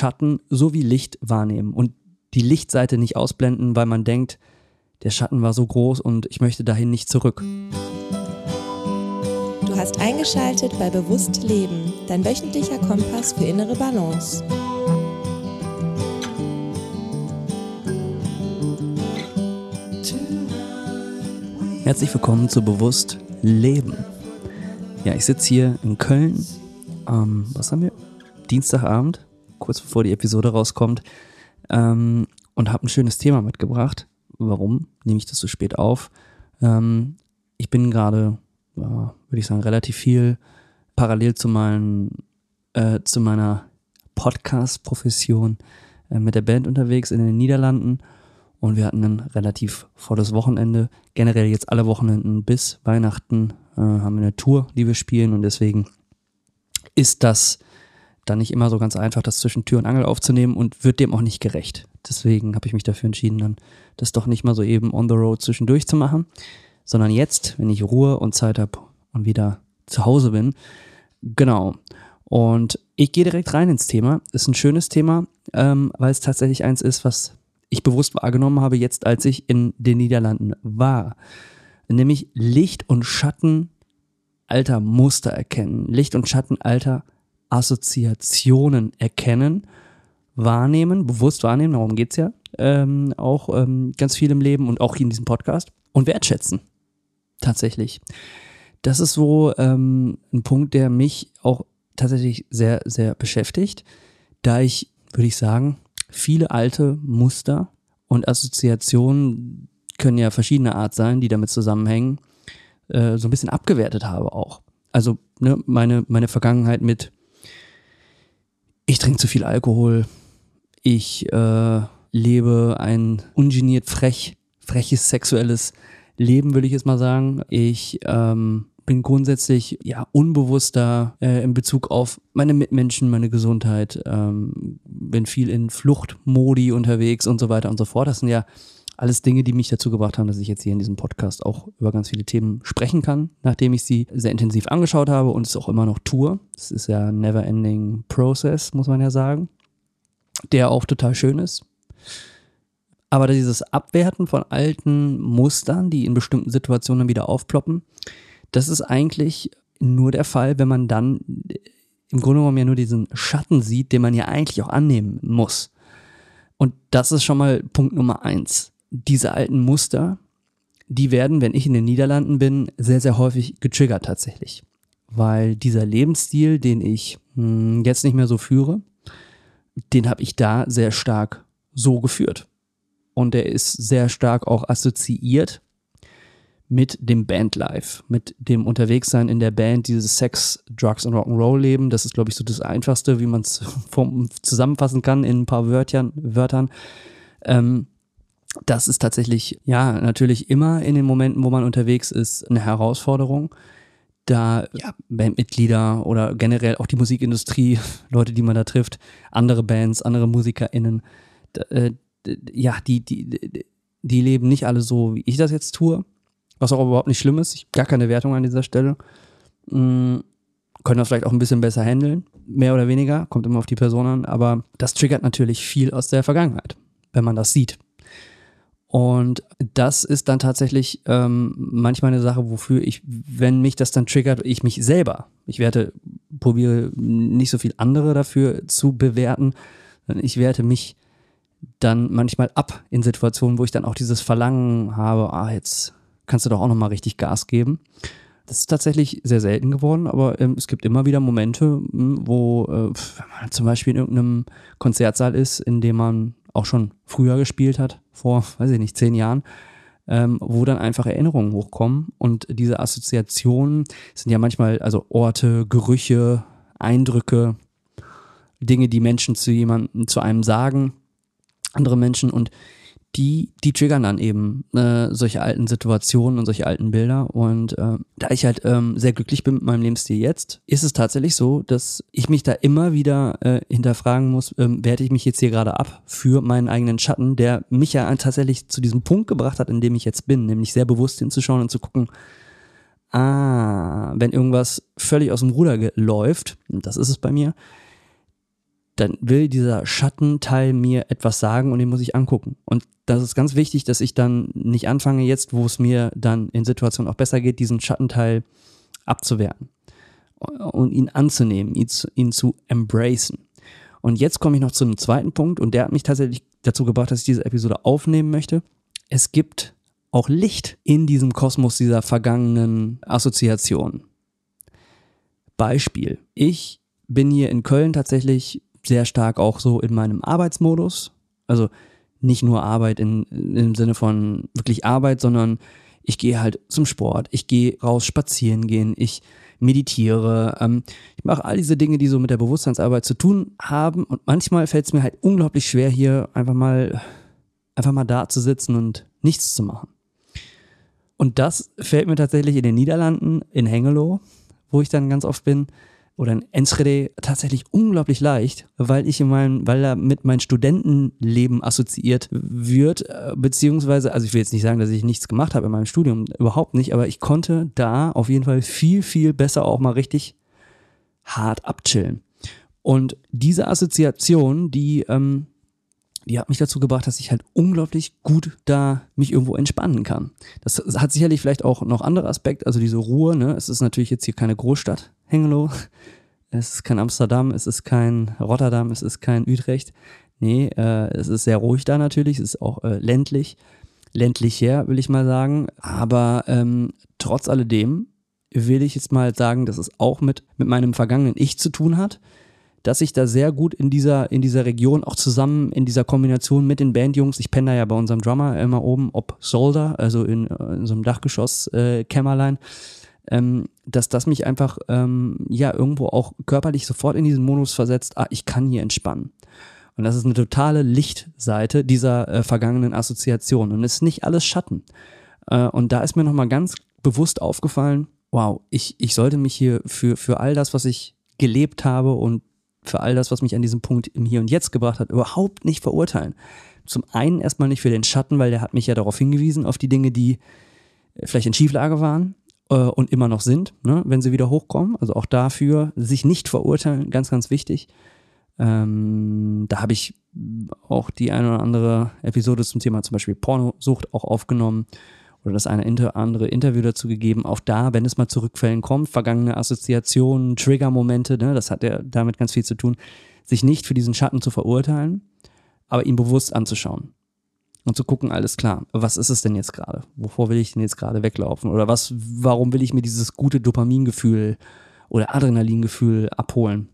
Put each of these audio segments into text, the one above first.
Schatten sowie Licht wahrnehmen und die Lichtseite nicht ausblenden, weil man denkt, der Schatten war so groß und ich möchte dahin nicht zurück. Du hast eingeschaltet bei Bewusst Leben, dein wöchentlicher Kompass für innere Balance. Herzlich willkommen zu Bewusst Leben. Ja, ich sitze hier in Köln. Ähm, was haben wir? Dienstagabend, kurz bevor die Episode rauskommt, ähm, und habe ein schönes Thema mitgebracht. Warum nehme ich das so spät auf? Ähm, ich bin gerade, äh, würde ich sagen, relativ viel parallel zu, meinen, äh, zu meiner Podcast-Profession äh, mit der Band unterwegs in den Niederlanden. Und wir hatten ein relativ volles Wochenende. Generell jetzt alle Wochenenden bis Weihnachten äh, haben wir eine Tour, die wir spielen. Und deswegen ist das dann nicht immer so ganz einfach, das zwischen Tür und Angel aufzunehmen und wird dem auch nicht gerecht. Deswegen habe ich mich dafür entschieden, dann das doch nicht mal so eben on the road zwischendurch zu machen, sondern jetzt, wenn ich Ruhe und Zeit habe und wieder zu Hause bin. Genau. Und ich gehe direkt rein ins Thema. Ist ein schönes Thema, ähm, weil es tatsächlich eins ist, was ich bewusst wahrgenommen habe, jetzt als ich in den Niederlanden war. Nämlich Licht und Schatten alter Muster erkennen. Licht und Schatten alter Assoziationen erkennen, wahrnehmen, bewusst wahrnehmen, darum geht's ja ähm, auch ähm, ganz viel im Leben und auch hier in diesem Podcast und wertschätzen. Tatsächlich. Das ist so ähm, ein Punkt, der mich auch tatsächlich sehr, sehr beschäftigt, da ich, würde ich sagen, viele alte Muster und Assoziationen können ja verschiedener Art sein, die damit zusammenhängen, äh, so ein bisschen abgewertet habe auch. Also ne, meine, meine Vergangenheit mit ich trinke zu viel Alkohol, ich äh, lebe ein ungeniert frech, freches sexuelles Leben, will ich jetzt mal sagen. Ich ähm, bin grundsätzlich ja unbewusster äh, in Bezug auf meine Mitmenschen, meine Gesundheit, ähm, bin viel in Fluchtmodi unterwegs und so weiter und so fort. Das sind ja alles Dinge, die mich dazu gebracht haben, dass ich jetzt hier in diesem Podcast auch über ganz viele Themen sprechen kann, nachdem ich sie sehr intensiv angeschaut habe und es auch immer noch tue. Es ist ja ein never-ending Process, muss man ja sagen, der auch total schön ist. Aber dieses Abwerten von alten Mustern, die in bestimmten Situationen wieder aufploppen, das ist eigentlich nur der Fall, wenn man dann im Grunde genommen ja nur diesen Schatten sieht, den man ja eigentlich auch annehmen muss. Und das ist schon mal Punkt Nummer eins diese alten Muster, die werden, wenn ich in den Niederlanden bin, sehr, sehr häufig getriggert tatsächlich. Weil dieser Lebensstil, den ich mh, hm, jetzt nicht mehr so führe, den habe ich da sehr stark so geführt. Und der ist sehr stark auch assoziiert mit dem Bandlife, mit dem Unterwegssein in der Band, dieses Sex, Drugs und Rock'n'Roll Leben. Das ist, glaube ich, so das Einfachste, wie man es zusammenfassen kann in ein paar Wörtern. Wörtern. Ähm, das ist tatsächlich, ja, natürlich immer in den Momenten, wo man unterwegs ist, eine Herausforderung. Da ja, Bandmitglieder oder generell auch die Musikindustrie, Leute, die man da trifft, andere Bands, andere MusikerInnen, äh, ja, die, die, die leben nicht alle so, wie ich das jetzt tue. Was auch überhaupt nicht schlimm ist. Ich, gar keine Wertung an dieser Stelle. Mhm können das vielleicht auch ein bisschen besser handeln, mehr oder weniger, kommt immer auf die Person an, aber das triggert natürlich viel aus der Vergangenheit, wenn man das sieht. Und das ist dann tatsächlich ähm, manchmal eine Sache, wofür ich, wenn mich das dann triggert, ich mich selber, ich werte, probiere nicht so viel andere dafür zu bewerten, sondern ich werte mich dann manchmal ab in Situationen, wo ich dann auch dieses Verlangen habe, ah, jetzt kannst du doch auch nochmal richtig Gas geben. Das ist tatsächlich sehr selten geworden, aber ähm, es gibt immer wieder Momente, hm, wo, äh, wenn man zum Beispiel in irgendeinem Konzertsaal ist, in dem man auch schon früher gespielt hat, vor, weiß ich nicht, zehn Jahren, ähm, wo dann einfach Erinnerungen hochkommen. Und diese Assoziationen sind ja manchmal also Orte, Gerüche, Eindrücke, Dinge, die Menschen zu jemandem, zu einem sagen, andere Menschen. Und die, die triggern dann eben äh, solche alten Situationen und solche alten Bilder. Und äh, da ich halt ähm, sehr glücklich bin mit meinem Lebensstil jetzt, ist es tatsächlich so, dass ich mich da immer wieder äh, hinterfragen muss, ähm, werte ich mich jetzt hier gerade ab für meinen eigenen Schatten, der mich ja tatsächlich zu diesem Punkt gebracht hat, in dem ich jetzt bin, nämlich sehr bewusst hinzuschauen und zu gucken, ah, wenn irgendwas völlig aus dem Ruder läuft, das ist es bei mir, dann will dieser Schattenteil mir etwas sagen und den muss ich angucken. Und das ist ganz wichtig, dass ich dann nicht anfange, jetzt, wo es mir dann in Situationen auch besser geht, diesen Schattenteil abzuwerten und ihn anzunehmen, ihn zu, ihn zu embracen. Und jetzt komme ich noch zu einem zweiten Punkt und der hat mich tatsächlich dazu gebracht, dass ich diese Episode aufnehmen möchte. Es gibt auch Licht in diesem Kosmos dieser vergangenen Assoziationen. Beispiel. Ich bin hier in Köln tatsächlich sehr stark auch so in meinem Arbeitsmodus. Also nicht nur Arbeit in, im Sinne von wirklich Arbeit, sondern ich gehe halt zum Sport, ich gehe raus spazieren gehen, ich meditiere, ähm, ich mache all diese Dinge, die so mit der Bewusstseinsarbeit zu tun haben und manchmal fällt es mir halt unglaublich schwer, hier einfach mal, einfach mal da zu sitzen und nichts zu machen. Und das fällt mir tatsächlich in den Niederlanden, in Hengelo, wo ich dann ganz oft bin, oder in Enschede tatsächlich unglaublich leicht, weil ich in meinem, weil er mit meinem Studentenleben assoziiert wird, äh, beziehungsweise, also ich will jetzt nicht sagen, dass ich nichts gemacht habe in meinem Studium, überhaupt nicht, aber ich konnte da auf jeden Fall viel, viel besser auch mal richtig hart abchillen. Und diese Assoziation, die, ähm, die hat mich dazu gebracht, dass ich halt unglaublich gut da mich irgendwo entspannen kann. Das hat sicherlich vielleicht auch noch andere Aspekte, also diese Ruhe, ne? Es ist natürlich jetzt hier keine Großstadt, Hengelo. Es ist kein Amsterdam, es ist kein Rotterdam, es ist kein Utrecht. Nee, äh, es ist sehr ruhig da natürlich, es ist auch äh, ländlich. Ländlich her, will ich mal sagen. Aber ähm, trotz alledem will ich jetzt mal sagen, dass es auch mit, mit meinem vergangenen Ich zu tun hat dass ich da sehr gut in dieser, in dieser Region auch zusammen in dieser Kombination mit den Bandjungs, ich penne da ja bei unserem Drummer immer oben, ob Solder, also in, in so einem Dachgeschoss äh, Kämmerlein, ähm, dass das mich einfach ähm, ja irgendwo auch körperlich sofort in diesen Modus versetzt, ah, ich kann hier entspannen. Und das ist eine totale Lichtseite dieser äh, vergangenen Assoziation. Und es ist nicht alles Schatten. Äh, und da ist mir nochmal ganz bewusst aufgefallen, wow, ich, ich sollte mich hier für, für all das, was ich gelebt habe und für all das, was mich an diesem Punkt im Hier und Jetzt gebracht hat, überhaupt nicht verurteilen. Zum einen erstmal nicht für den Schatten, weil der hat mich ja darauf hingewiesen, auf die Dinge, die äh, vielleicht in Schieflage waren äh, und immer noch sind, ne, wenn sie wieder hochkommen. Also auch dafür sich nicht verurteilen, ganz, ganz wichtig. Ähm, da habe ich auch die eine oder andere Episode zum Thema zum Beispiel Pornosucht auch aufgenommen oder das eine inter andere Interview dazu gegeben. Auch da, wenn es mal zu Rückfällen kommt, vergangene Assoziationen, Triggermomente, ne, das hat ja damit ganz viel zu tun, sich nicht für diesen Schatten zu verurteilen, aber ihn bewusst anzuschauen und zu gucken, alles klar, was ist es denn jetzt gerade? Wovor will ich denn jetzt gerade weglaufen? Oder was, warum will ich mir dieses gute Dopamingefühl oder Adrenalingefühl abholen?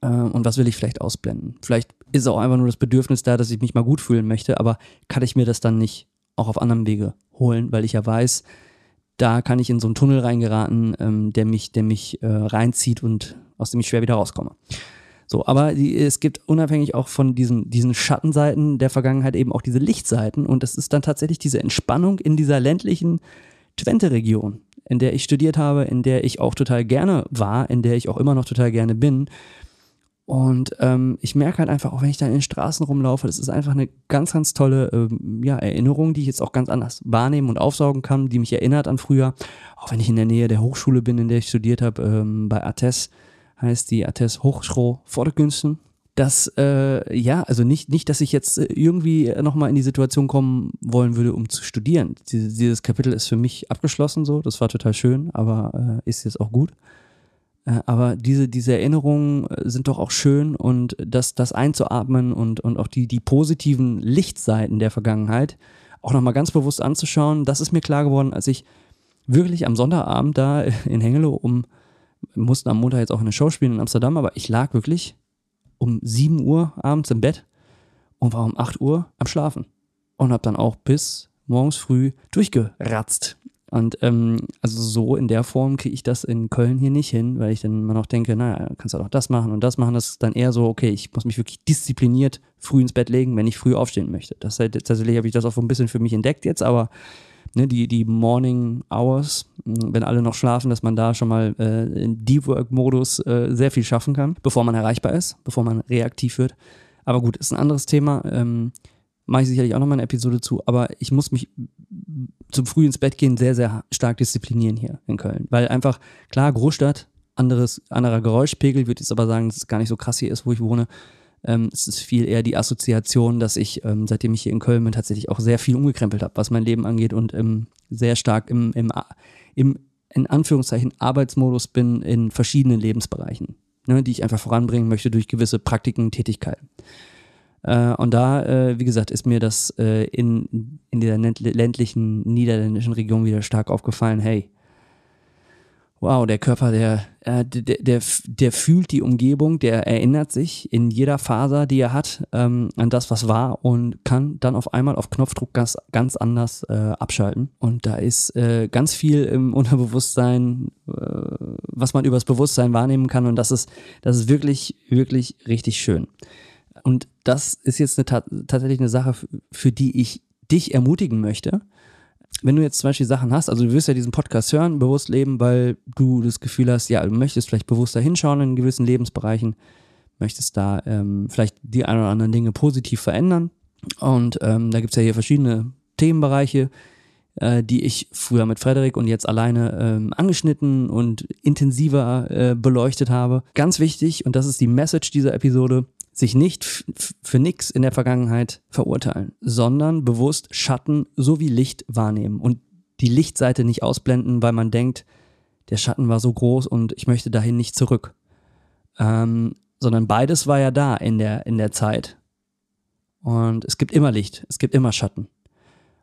Äh, und was will ich vielleicht ausblenden? Vielleicht ist auch einfach nur das Bedürfnis da, dass ich mich mal gut fühlen möchte, aber kann ich mir das dann nicht auch auf anderem Wege holen, weil ich ja weiß, da kann ich in so einen Tunnel reingeraten, ähm, der mich, der mich äh, reinzieht und aus dem ich schwer wieder rauskomme. So, aber die, es gibt unabhängig auch von diesen, diesen Schattenseiten der Vergangenheit eben auch diese Lichtseiten und das ist dann tatsächlich diese Entspannung in dieser ländlichen Twente-Region, in der ich studiert habe, in der ich auch total gerne war, in der ich auch immer noch total gerne bin und ähm, ich merke halt einfach, auch wenn ich da in den Straßen rumlaufe, das ist einfach eine ganz, ganz tolle ähm, ja, Erinnerung, die ich jetzt auch ganz anders wahrnehmen und aufsaugen kann, die mich erinnert an früher. Auch wenn ich in der Nähe der Hochschule bin, in der ich studiert habe, ähm, bei ATES, heißt die ATES Hochschule Vordergünsten. Das, äh, ja, also nicht, nicht, dass ich jetzt äh, irgendwie nochmal in die Situation kommen wollen würde, um zu studieren. Dieses, dieses Kapitel ist für mich abgeschlossen so, das war total schön, aber äh, ist jetzt auch gut. Äh, aber diese, diese Erinnerungen äh, sind doch auch schön und das, das einzuatmen und, und auch die, die positiven Lichtseiten der Vergangenheit auch nochmal ganz bewusst anzuschauen, das ist mir klar geworden, als ich wirklich am Sonntagabend da in Hengelo um, mussten am Montag jetzt auch eine Show spielen in Amsterdam, aber ich lag wirklich um 7 Uhr abends im Bett und war um 8 Uhr am Schlafen und habe dann auch bis morgens früh durchgeratzt und ähm, also so in der Form kriege ich das in Köln hier nicht hin, weil ich dann immer noch denke, naja, kannst du auch das machen und das machen. Das ist dann eher so, okay, ich muss mich wirklich diszipliniert früh ins Bett legen, wenn ich früh aufstehen möchte. Das halt, tatsächlich habe ich das auch ein bisschen für mich entdeckt jetzt, aber ne, die, die Morning Hours, wenn alle noch schlafen, dass man da schon mal äh, in Deep Work-Modus äh, sehr viel schaffen kann, bevor man erreichbar ist, bevor man reaktiv wird. Aber gut, ist ein anderes Thema. Ähm, Mache ich sicherlich auch nochmal eine Episode zu, aber ich muss mich zum früh ins Bett gehen sehr, sehr stark disziplinieren hier in Köln. Weil einfach, klar, Großstadt, anderes, anderer Geräuschpegel. Würde jetzt aber sagen, dass es gar nicht so krass hier ist, wo ich wohne. Ähm, es ist viel eher die Assoziation, dass ich, ähm, seitdem ich hier in Köln bin, tatsächlich auch sehr viel umgekrempelt habe, was mein Leben angeht und ähm, sehr stark im, im, im, in Anführungszeichen, Arbeitsmodus bin in verschiedenen Lebensbereichen, ne, die ich einfach voranbringen möchte durch gewisse Praktiken, Tätigkeiten. Äh, und da, äh, wie gesagt, ist mir das äh, in, in dieser ländlichen niederländischen Region wieder stark aufgefallen, hey, wow, der Körper, der, äh, der, der, der fühlt die Umgebung, der erinnert sich in jeder Faser, die er hat, ähm, an das, was war und kann dann auf einmal auf Knopfdruck ganz, ganz anders äh, abschalten. Und da ist äh, ganz viel im Unterbewusstsein, äh, was man übers Bewusstsein wahrnehmen kann und das ist, das ist wirklich, wirklich richtig schön. Und das ist jetzt eine, tatsächlich eine Sache, für die ich dich ermutigen möchte, wenn du jetzt zum Beispiel Sachen hast, also du wirst ja diesen Podcast hören, bewusst leben, weil du das Gefühl hast, ja, du möchtest vielleicht bewusster hinschauen in gewissen Lebensbereichen, möchtest da ähm, vielleicht die ein oder anderen Dinge positiv verändern. Und ähm, da gibt's ja hier verschiedene Themenbereiche, äh, die ich früher mit Frederik und jetzt alleine ähm, angeschnitten und intensiver äh, beleuchtet habe. Ganz wichtig, und das ist die Message dieser Episode, sich nicht für nichts in der Vergangenheit verurteilen, sondern bewusst Schatten sowie Licht wahrnehmen und die Lichtseite nicht ausblenden, weil man denkt, der Schatten war so groß und ich möchte dahin nicht zurück. Ähm, sondern beides war ja da in der, in der Zeit. Und es gibt immer Licht, es gibt immer Schatten.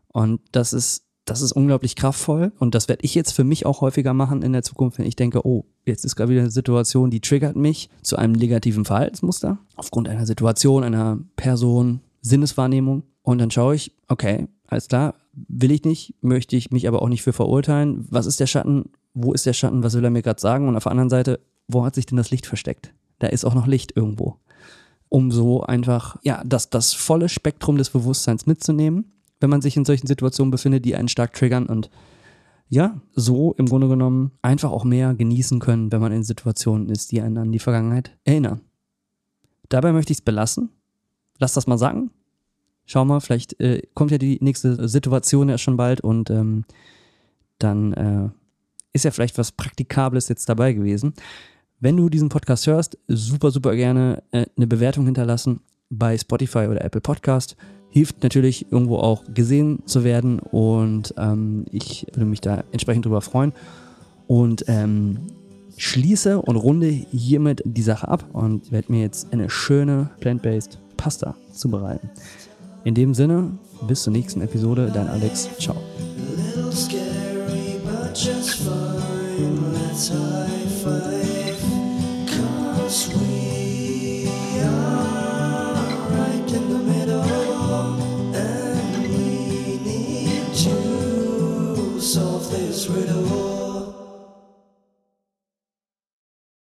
Und das ist das ist unglaublich kraftvoll und das werde ich jetzt für mich auch häufiger machen in der Zukunft, wenn ich denke, oh, jetzt ist gerade wieder eine Situation, die triggert mich zu einem negativen Verhaltensmuster aufgrund einer Situation, einer Person, Sinneswahrnehmung und dann schaue ich, okay, alles klar, will ich nicht, möchte ich mich aber auch nicht für verurteilen. Was ist der Schatten? Wo ist der Schatten? Was will er mir gerade sagen? Und auf der anderen Seite, wo hat sich denn das Licht versteckt? Da ist auch noch Licht irgendwo. Um so einfach, ja, das, das volle Spektrum des Bewusstseins mitzunehmen wenn man sich in solchen Situationen befindet, die einen stark triggern und ja, so im Grunde genommen einfach auch mehr genießen können, wenn man in Situationen ist, die einen an die Vergangenheit erinnern. Dabei möchte ich es belassen. Lass das mal sagen. Schau mal, vielleicht äh, kommt ja die nächste Situation ja schon bald und ähm, dann äh, ist ja vielleicht was Praktikables jetzt dabei gewesen. Wenn du diesen Podcast hörst, super, super gerne äh, eine Bewertung hinterlassen bei Spotify oder Apple Podcast hilft natürlich irgendwo auch gesehen zu werden und ähm, ich würde mich da entsprechend drüber freuen und ähm, schließe und runde hiermit die Sache ab und werde mir jetzt eine schöne plant-based Pasta zubereiten. In dem Sinne, bis zur nächsten Episode, dein Alex, ciao. solve this riddle.